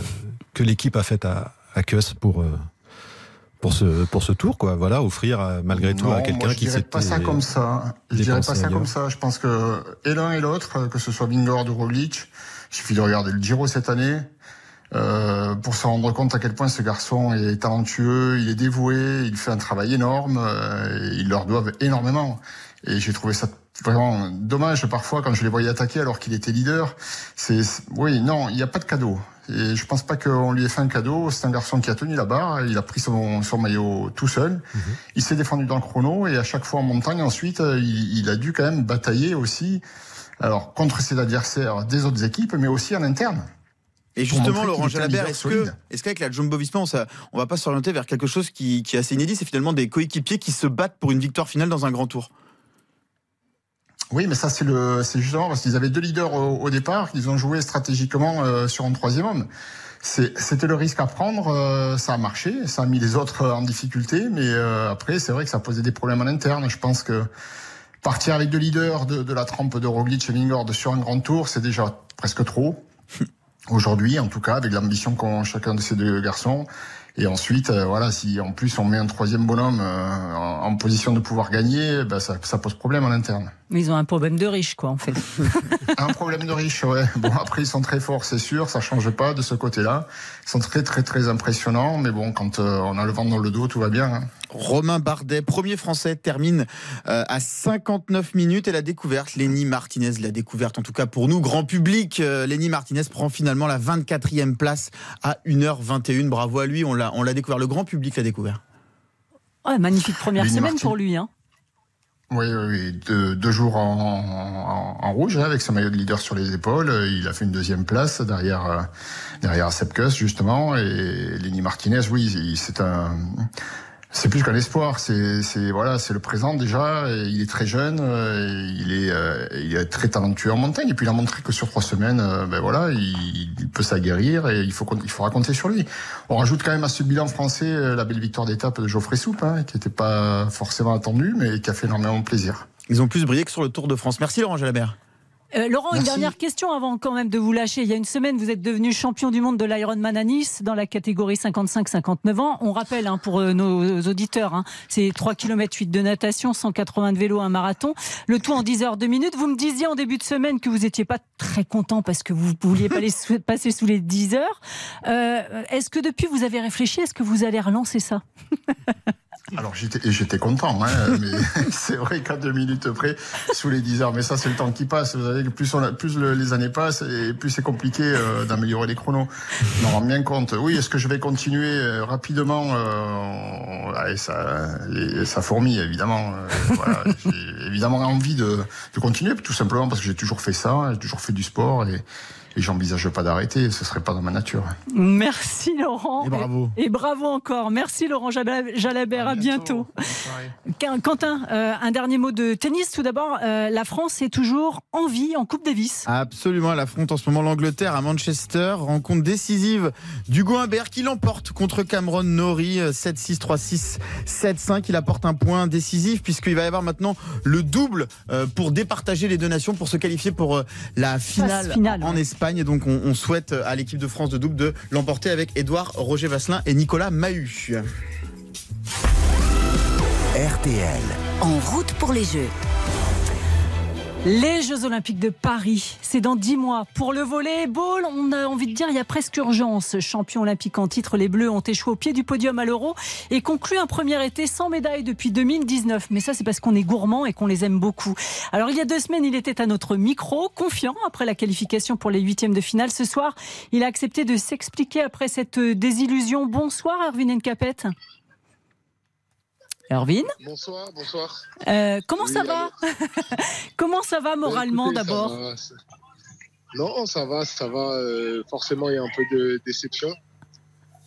que l'équipe a fait à, à Kuss pour euh, pour ce pour ce tour quoi voilà offrir euh, malgré tout à quelqu'un qui s'est pas ça comme ça je dirais pas ça comme ça je pense que et l'un et l'autre que ce soit Vingord ou Roglic il suffit de regarder le Giro cette année euh, pour se rendre compte à quel point ce garçon est talentueux, il est dévoué, il fait un travail énorme, euh, ils leur doivent énormément. Et j'ai trouvé ça vraiment dommage parfois quand je les voyais attaquer alors qu'il était leader. C'est oui, non, il n'y a pas de cadeau. Et je pense pas qu'on lui ait fait un cadeau. C'est un garçon qui a tenu la barre. Il a pris son, son maillot tout seul. Mhm. Il s'est défendu dans le chrono et à chaque fois en montagne ensuite, il, il, a dû quand même batailler aussi. Alors contre ses adversaires des autres équipes, mais aussi en interne. Et justement, Laurent Jalabert, est-ce que, est-ce qu'avec la Jumbo Visma, on, on va pas s'orienter vers quelque chose qui, qui est assez inédit, c'est finalement des coéquipiers qui se battent pour une victoire finale dans un grand tour? Oui, mais ça c'est le, c'est justement parce qu'ils avaient deux leaders au, départ, ils ont joué stratégiquement euh, sur un troisième homme. C'était le risque à prendre, euh, ça a marché, ça a mis les autres en difficulté, mais euh, après c'est vrai que ça posait des problèmes en interne. Je pense que partir avec deux leaders de, de la trempe de Roglic et Vingord sur un grand tour, c'est déjà presque trop. Aujourd'hui, en tout cas, avec l'ambition qu'ont chacun de ces deux garçons, et ensuite, euh, voilà, si en plus on met un troisième bonhomme euh, en, position de pouvoir gagner, ben ça, ça, pose problème en interne. Ils ont un problème de riche, quoi, en fait. un problème de riche, ouais. Bon, après, ils sont très forts, c'est sûr, ça change pas de ce côté-là. Ils sont très, très, très impressionnants, mais bon, quand euh, on a le vent dans le dos, tout va bien. Hein. Romain Bardet, premier français, termine à 59 minutes et la découverte, Lenny Martinez, la découverte en tout cas pour nous, grand public, Lenny Martinez prend finalement la 24e place à 1h21. Bravo à lui, on l'a on l'a découvert, le grand public l'a découvert. magnifique première semaine pour lui. Hein. Oui, oui, Deux, jours en, rouge, hein, avec son maillot de leader sur les épaules. Il a fait une deuxième place derrière, euh, derrière Sepkus, justement. Et Lenny Martinez, oui, c'est un, c'est plus qu'un espoir, c'est voilà, c'est le présent déjà. il est très jeune, euh, il est euh, il est très talentueux en montagne. Et puis il a montré que sur trois semaines, euh, ben voilà, il, peut s'aguerrir et il faut il faut raconter sur lui. On rajoute quand même à ce bilan français la belle victoire d'étape de Geoffrey Soupe, hein, qui n'était pas forcément attendue, mais qui a fait énormément plaisir. Ils ont plus brillé que sur le Tour de France. Merci Laurent Jalabert. Euh, Laurent, une dernière question avant quand même de vous lâcher. Il y a une semaine, vous êtes devenu champion du monde de l'Ironman à Nice dans la catégorie 55-59 ans. On rappelle hein, pour euh, nos auditeurs, hein, c'est 3 km 8 de natation, 180 de vélo, un marathon. Le tout en 10 heures 2 minutes. Vous me disiez en début de semaine que vous n'étiez pas très content parce que vous ne vouliez pas les passer sous les 10 heures. Euh, est-ce que depuis vous avez réfléchi? Est-ce que vous allez relancer ça? alors j'étais content, hein, mais c'est vrai qu'à deux minutes près, sous les 10 heures, mais ça c'est le temps qui passe. Vous savez, plus, on plus les années passent et plus c'est compliqué euh, d'améliorer les chronos. On rend bien compte. Oui, est-ce que je vais continuer euh, rapidement euh, ça, ça fourmille évidemment. voilà, j'ai évidemment envie de, de continuer, tout simplement parce que j'ai toujours fait ça, j'ai toujours fait du sport et et j'envisage pas d'arrêter. Ce serait pas dans ma nature. Merci Laurent. Et bravo. Et, bravo encore. Merci Laurent Jalabert. À, bientôt. Quentin, euh, un dernier mot de tennis. Tout d'abord, euh, la France est toujours en vie en Coupe Davis. Absolument. Elle affronte en ce moment l'Angleterre à Manchester. Rencontre décisive d'Hugo Humbert qui l'emporte contre Cameron Norrie 7-6, 3-6, 7-5. Il apporte un point décisif puisqu'il va y avoir maintenant le double euh, pour départager les deux nations pour se qualifier pour la finale, en Espagne. Et donc on, on souhaite à l'équipe de France de double de l'emporter avec Edouard Roger Vasselin et Nicolas Mahut. RTL. En route pour les Jeux. Les Jeux Olympiques de Paris, c'est dans dix mois. Pour le volleyball, on a envie de dire il y a presque urgence. Champion olympique en titre, les Bleus ont échoué au pied du podium à l'Euro et conclu un premier été sans médaille depuis 2019. Mais ça, c'est parce qu'on est gourmand et qu'on les aime beaucoup. Alors, il y a deux semaines, il était à notre micro, confiant après la qualification pour les huitièmes de finale. Ce soir, il a accepté de s'expliquer après cette désillusion. Bonsoir, Erwin Capet. Erwin Bonsoir, bonsoir. Euh, comment ça va Comment ça va moralement d'abord Non, ça va, ça va. Euh, forcément, il y a un peu de déception.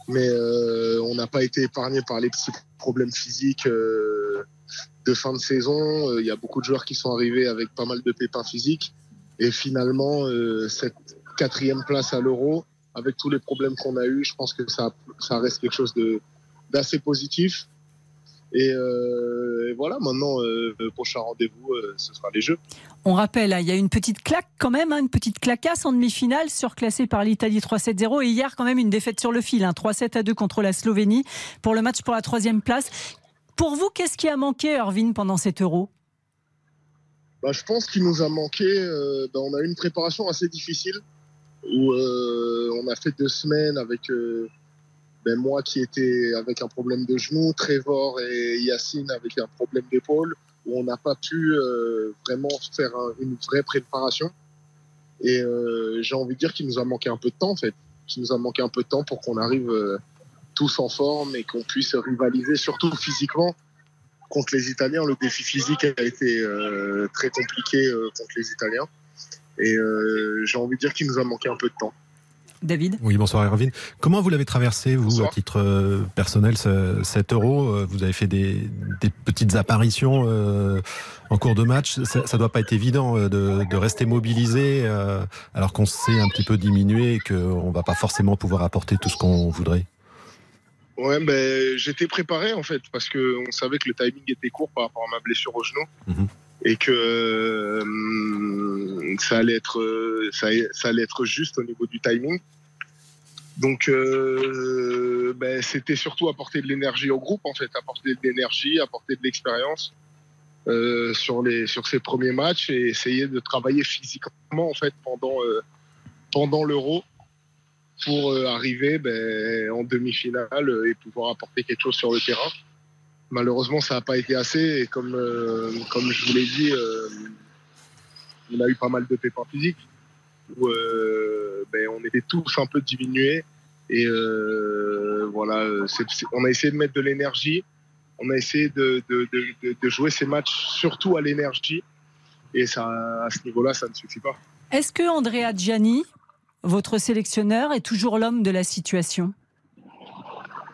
Mais euh, on n'a pas été épargné par les petits problèmes physiques de fin de saison. Il y a beaucoup de joueurs qui sont arrivés avec pas mal de pépins physiques. Et finalement, cette quatrième place à l'euro, avec tous les problèmes qu'on a eus, je pense que ça, ça reste quelque chose d'assez positif. Euh, et, voilà, maintenant, euh, le prochain rendez-vous, euh, ce sera les Jeux. On rappelle, hein, il y a une petite claque quand même, hein, une petite clacasse en demi-finale, surclassée par l'Italie 3-7-0. Et hier, quand même, une défaite sur le fil, 3-7 hein, à 2 contre la Slovénie pour le match pour la troisième place. Pour vous, qu'est-ce qui a manqué, Irvine, pendant cet Euro? Bah, Je pense qu'il nous a manqué. Bah, on a eu une préparation assez difficile où on a fait deux semaines avec ben moi qui étais avec un problème de genou, Trevor et Yacine avec un problème d'épaule, où on n'a pas pu euh, vraiment faire une vraie préparation. Et euh, j'ai envie de dire qu'il nous a manqué un peu de temps en fait, qu'il nous a manqué un peu de temps pour qu'on arrive euh, tous en forme et qu'on puisse rivaliser, surtout physiquement, contre les Italiens. Le défi physique a été très compliqué contre les Italiens. Et j'ai envie de dire qu'il nous a manqué un peu de temps. David Oui, bonsoir Erwin. Comment vous l'avez traversé, vous, à titre euh, personnel, cet euro euh, Vous avez fait des, petites apparitions euh, en cours de match. Ça ne doit pas être évident de, rester mobilisé alors qu'on s'est un petit peu diminué et qu'on ne va pas forcément pouvoir apporter tout ce qu'on voudrait. Ouais, ben, j'étais préparé en fait parce qu'on savait que le timing était court par rapport à ma blessure au genou. Mhm. Et que ça allait être ça, ça, allait être juste au niveau du timing. Donc, euh, ben, c'était surtout apporter de l'énergie au groupe, en fait, apporter de l'énergie, apporter de l'expérience euh, sur les sur ces premiers matchs et essayer de travailler physiquement, en fait, pendant euh, pendant l'Euro pour euh, arriver ben, en demi-finale et pouvoir apporter quelque chose sur le terrain. Malheureusement, ça n'a pas été assez et comme comme je vous l'ai dit, on a eu pas mal de pépins physiques où euh, ben, on était tous un peu diminués. Et euh, voilà, on a essayé de mettre de l'énergie. On a essayé de, jouer ces matchs surtout à l'énergie. Et ça, à ce niveau-là, ça ne suffit pas. Est-ce que Andrea Gianni, votre sélectionneur, est toujours l'homme de la situation?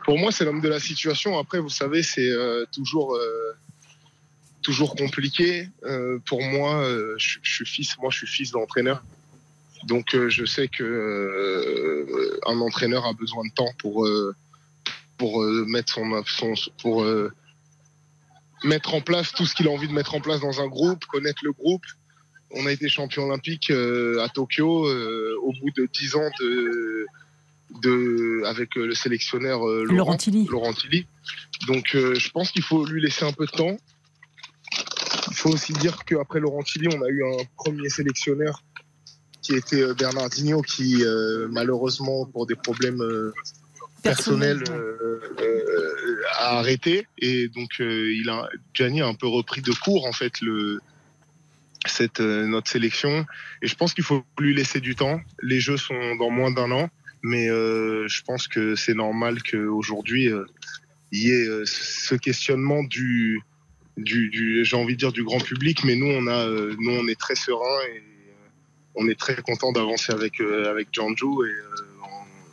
Pour moi, c'est l'homme de la situation. Après, vous savez, c'est euh, toujours toujours compliqué. pour moi, je, suis fils, moi je suis fils d'entraîneur. Donc euh, je sais que euh, un entraîneur a besoin de temps pour euh, pour mettre son, pour mettre en place tout ce qu'il a envie de mettre en place dans un groupe, connaître le groupe. On a été champion olympique à Tokyo au bout de dix ans de, de avec le sélectionneur Laurent, Laurent Tilly. Donc je pense qu'il faut lui laisser un peu de temps. Il faut aussi dire qu'après Laurent Tilly, on a eu un premier sélectionneur qui était euh, Bernardinho, qui euh, malheureusement pour des problèmes euh, personnels a arrêté et donc il a Gianni a un peu repris de court en fait le cette notre sélection et je pense qu'il faut lui laisser du temps. Les jeux sont dans moins d'un an, mais je pense que c'est normal qu'aujourd'hui il y ait ce questionnement du du, du j'ai envie de dire du grand public, mais nous on a nous on est très serein et on est très content d'avancer avec avec Janju et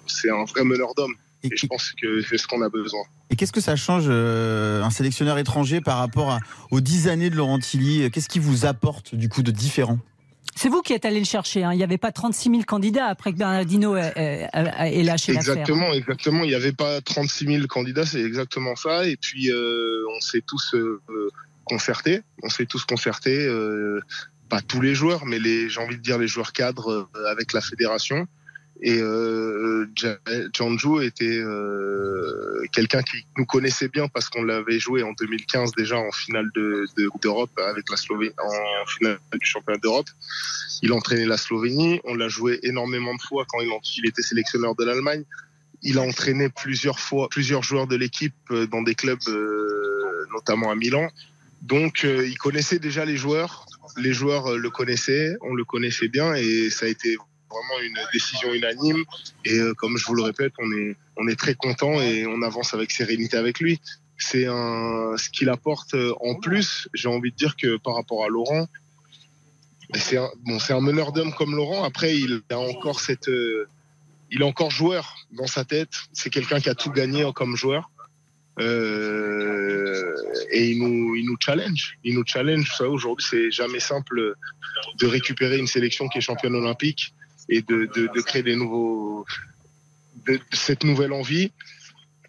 c'est un vrai meneur d'hommes. Et, je pense que c'est ce qu'on a besoin. Et qu'est-ce que ça change un sélectionneur étranger par rapport aux dix années de Laurent Tilly? Qu'est-ce qui vous apporte du coup de différent? C'est vous qui êtes allé le chercher. Hein. Il n'y avait pas 36 000 candidats après que Bernardino ait, lâché. Exactement, exactement. Il n'y avait pas 36 000 candidats, c'est exactement ça. Et puis, euh, on s'est tous euh, concertés. On s'est tous concertés. Euh, pas tous les joueurs, mais j'ai envie de dire les joueurs cadres avec la fédération. Et euh, Janju était euh, quelqu'un qui nous connaissait bien parce qu'on l'avait joué en 2015 déjà en finale de, d'Europe avec la Slovénie, en finale du championnat d'Europe. Il entraînait la Slovénie. On l'a joué énormément de fois quand il, était sélectionneur de l'Allemagne. Il a entraîné plusieurs fois plusieurs joueurs de l'équipe euh, dans des clubs, euh, notamment à Milan. Donc, euh, il connaissait déjà les joueurs. Les joueurs le connaissaient, on le connaissait bien et ça a été vraiment une décision unanime. Et euh, comme je vous le répète, on est, on est très content et on avance avec sérénité avec lui. C'est ce qu'il apporte euh, en plus. J'ai envie de dire que par rapport à Laurent, c'est un, bon, un meneur d'hommes comme Laurent. Après, il a encore cette, euh, il est encore joueur dans sa tête. C'est quelqu'un qui a tout gagné comme joueur. Et il nous, il nous challenge. Il nous challenge. Aujourd'hui, c'est jamais simple de récupérer une sélection qui est championne olympique et de, de, de créer des nouveaux, de, cette nouvelle envie.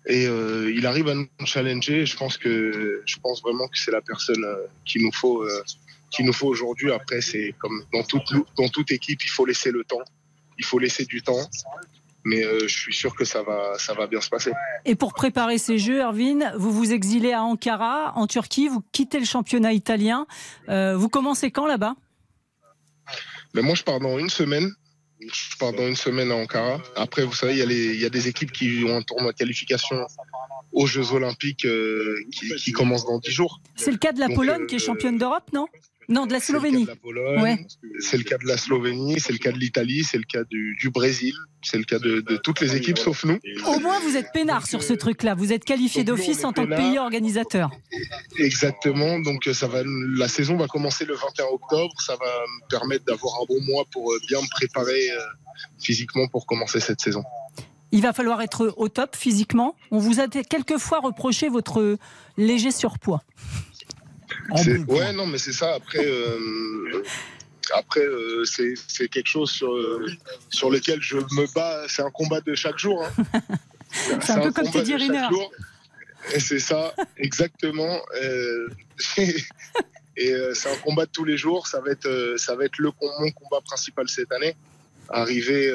Et euh, il arrive à nous challenger. Je pense que, je pense vraiment que c'est la personne euh, qu'il nous faut, euh, qu'il nous faut aujourd'hui. Après, c'est comme dans toute, dans toute équipe, il faut laisser le temps. Il faut laisser du temps mais je suis sûr que ça va, ça va bien se passer. Et pour préparer ces Jeux, Erwin, vous vous exilez à Ankara, en Turquie, vous quittez le championnat italien. vous commencez quand là-bas? Ben Moi, je pars dans une semaine je pars dans une semaine à Ankara. Après, vous savez, il y, a il y a des équipes qui ont un tournoi de qualification aux Jeux Olympiques euh, qui, qui commencent dans 10 jours. C'est le cas de la Pologne qui est euh, championne d'Europe, non? Non, de la Slovénie. C'est le cas de la Slovénie, c'est le cas de l'Italie, c'est le cas du, du Brésil, c'est le cas de, de, toutes les équipes sauf nous. Au moins, vous êtes peinard sur ce truc-là. Vous êtes qualifié d'office en tant que pays organisateur. Exactement. Donc, ça va, la saison va commencer le 21 octobre. Ça va me permettre d'avoir un bon mois pour euh, bien me préparer euh, physiquement pour commencer cette saison. Il va falloir être au top physiquement. On vous a quelquefois reproché votre léger surpoids. Ouais, non, mais c'est ça. Après, euh, après euh, c'est quelque chose sur, euh, sur lequel je me bats. C'est un combat de chaque jour. Hein. c'est un, peu comme Teddy Riner. Et c'est ça, exactement. et c'est un combat de tous les jours. Ça va être, ça va être le, mon combat principal cette année. Arriver,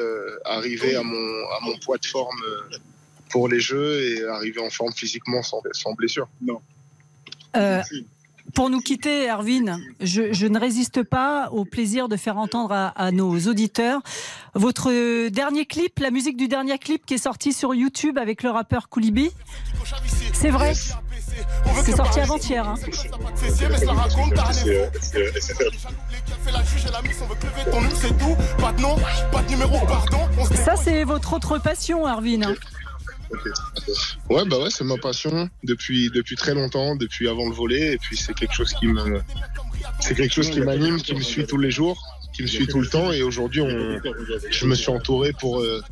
arriver à, mon, à mon poids de forme pour les Jeux et arriver en forme physiquement sans, sans blessure. Non. Pour nous quitter, Erwin, je, ne résiste pas au plaisir de faire entendre à, nos auditeurs votre dernier clip, la musique du dernier clip qui est sorti sur YouTube avec le rappeur Koulibi. C'est vrai C'est sorti avant-hier. Hein. Ça, c'est votre autre passion, Erwin. Ouais, bah ouais, c'est ma passion depuis, depuis très longtemps, depuis avant le volet. Et puis c'est quelque chose qui me, c'est quelque chose qui m'anime, qui me suit tous les jours, qui me suit tout le temps. Et aujourd'hui, je me suis entouré pour, euh,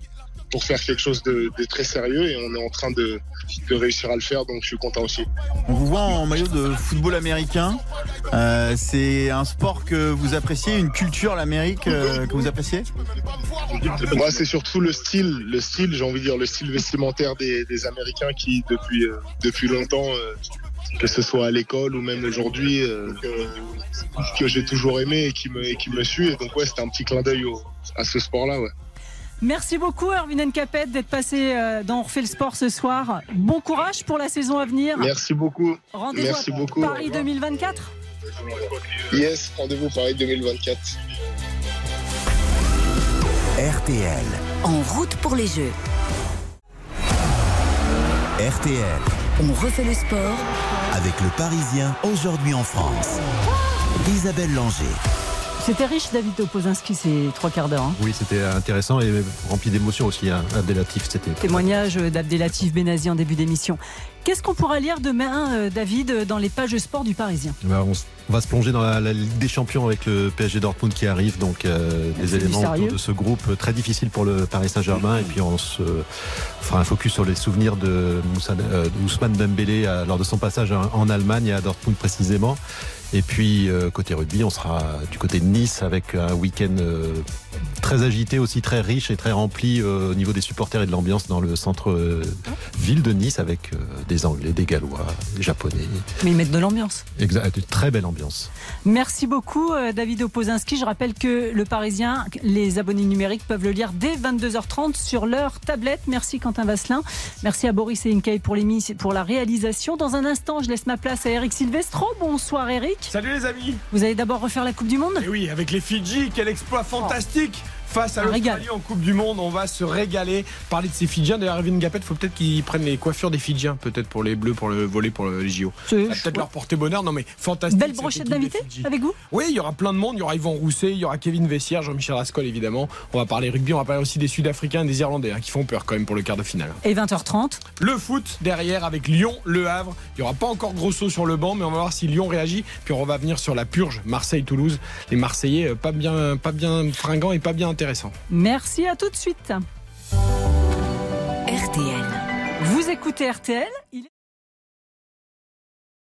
pour faire quelque chose de, très sérieux et on est en train de, réussir à le faire, donc je suis content aussi. On vous voit en maillot de football américain. Euh, c'est un sport que vous appréciez, une culture, l'Amérique, euh, que vous appréciez? Moi, c'est surtout le style, le style, j'ai envie de dire, le style vestimentaire des, Américains qui, depuis, euh, depuis longtemps, que ce soit à l'école ou même aujourd'hui, que j'ai toujours aimé et qui me, et qui me suit. Et donc, ouais, c'était un petit clin d'œil à ce sport-là, ouais. Merci beaucoup, Erwin Nkapet, d'être passé euh, dans On refait le sport ce soir. Bon courage pour la saison à venir. Merci beaucoup. Rendez-vous à beaucoup. Paris 2024 Yes, rendez-vous Paris 2024. RTL. En route pour les Jeux. RTL. On refait le sport. Avec le Parisien, aujourd'hui en France. Isabelle Langer. C'était riche, David Opozinski, ces trois quarts d'heure. Hein. Oui, c'était intéressant et rempli d'émotions aussi, hein, Abdelatif. C'était Témoignage d'Abdelatif Benazi en début d'émission. Qu'est-ce qu'on pourra lire demain, euh, David, dans les pages sport du Parisien? Eh ben, on, va se plonger dans la, Ligue des Champions avec le PSG Dortmund qui arrive, donc euh, des éléments autour de ce groupe très difficile pour le Paris Saint-Germain. Et puis on se fera un focus sur les souvenirs de euh, Ousmane Dembélé lors de son passage en Allemagne et à Dortmund précisément. Et puis euh, côté rugby, on sera du côté de Nice avec un week-end euh, très agité, aussi très riche et très rempli euh, au niveau des supporters et de l'ambiance dans le centre ville de Nice avec des Anglais, des Gallois, des Japonais. Mais ils mettent de l'ambiance. Exact, très belle ambiance. Merci beaucoup David Opozinski. Je rappelle que le Parisien, les abonnés numériques peuvent le lire dès 22h30 sur leur tablette. Merci Quentin Vasselin. Merci à Boris et Inkay pour, pour la réalisation. Dans un instant, je laisse ma place à Eric Silvestro. Bonsoir Eric. Salut les amis. Vous allez d'abord refaire la Coupe du Monde? Et eh oui, avec les Fidji, quel exploit fantastique face à l'Australie en Coupe du Monde. On va se régaler. Parler de ces Fidjiens. D'ailleurs, Erwin Gapet, faut peut-être qu'ils prennent les coiffures des Fidjiens, peut-être pour les Bleus, pour le voler pour les JO. Peut-être leur porter bonheur. Non, mais fantastique. Belle brochette d'invités avec vous? Oui, il y aura plein de monde. Il y aura Yvan Rousset, il y aura Kevin Vessière, Jean-Michel Rascol, évidemment. On va parler rugby. On va parler aussi des Sud-Africains et des Irlandais hein, qui font peur quand même pour le quart de finale. Et 20h30 Le foot derrière avec Lyon, Le Havre. Il n'y aura pas encore Grosso sur le banc, mais on va voir si Lyon réagit. Puis on va venir sur la purge Marseille-Toulouse. Les Marseillais, euh, pas bien, pas bien fringants et pas bien intéressants. Merci. Merci, à tout de suite. RTL. Vous écoutez RTL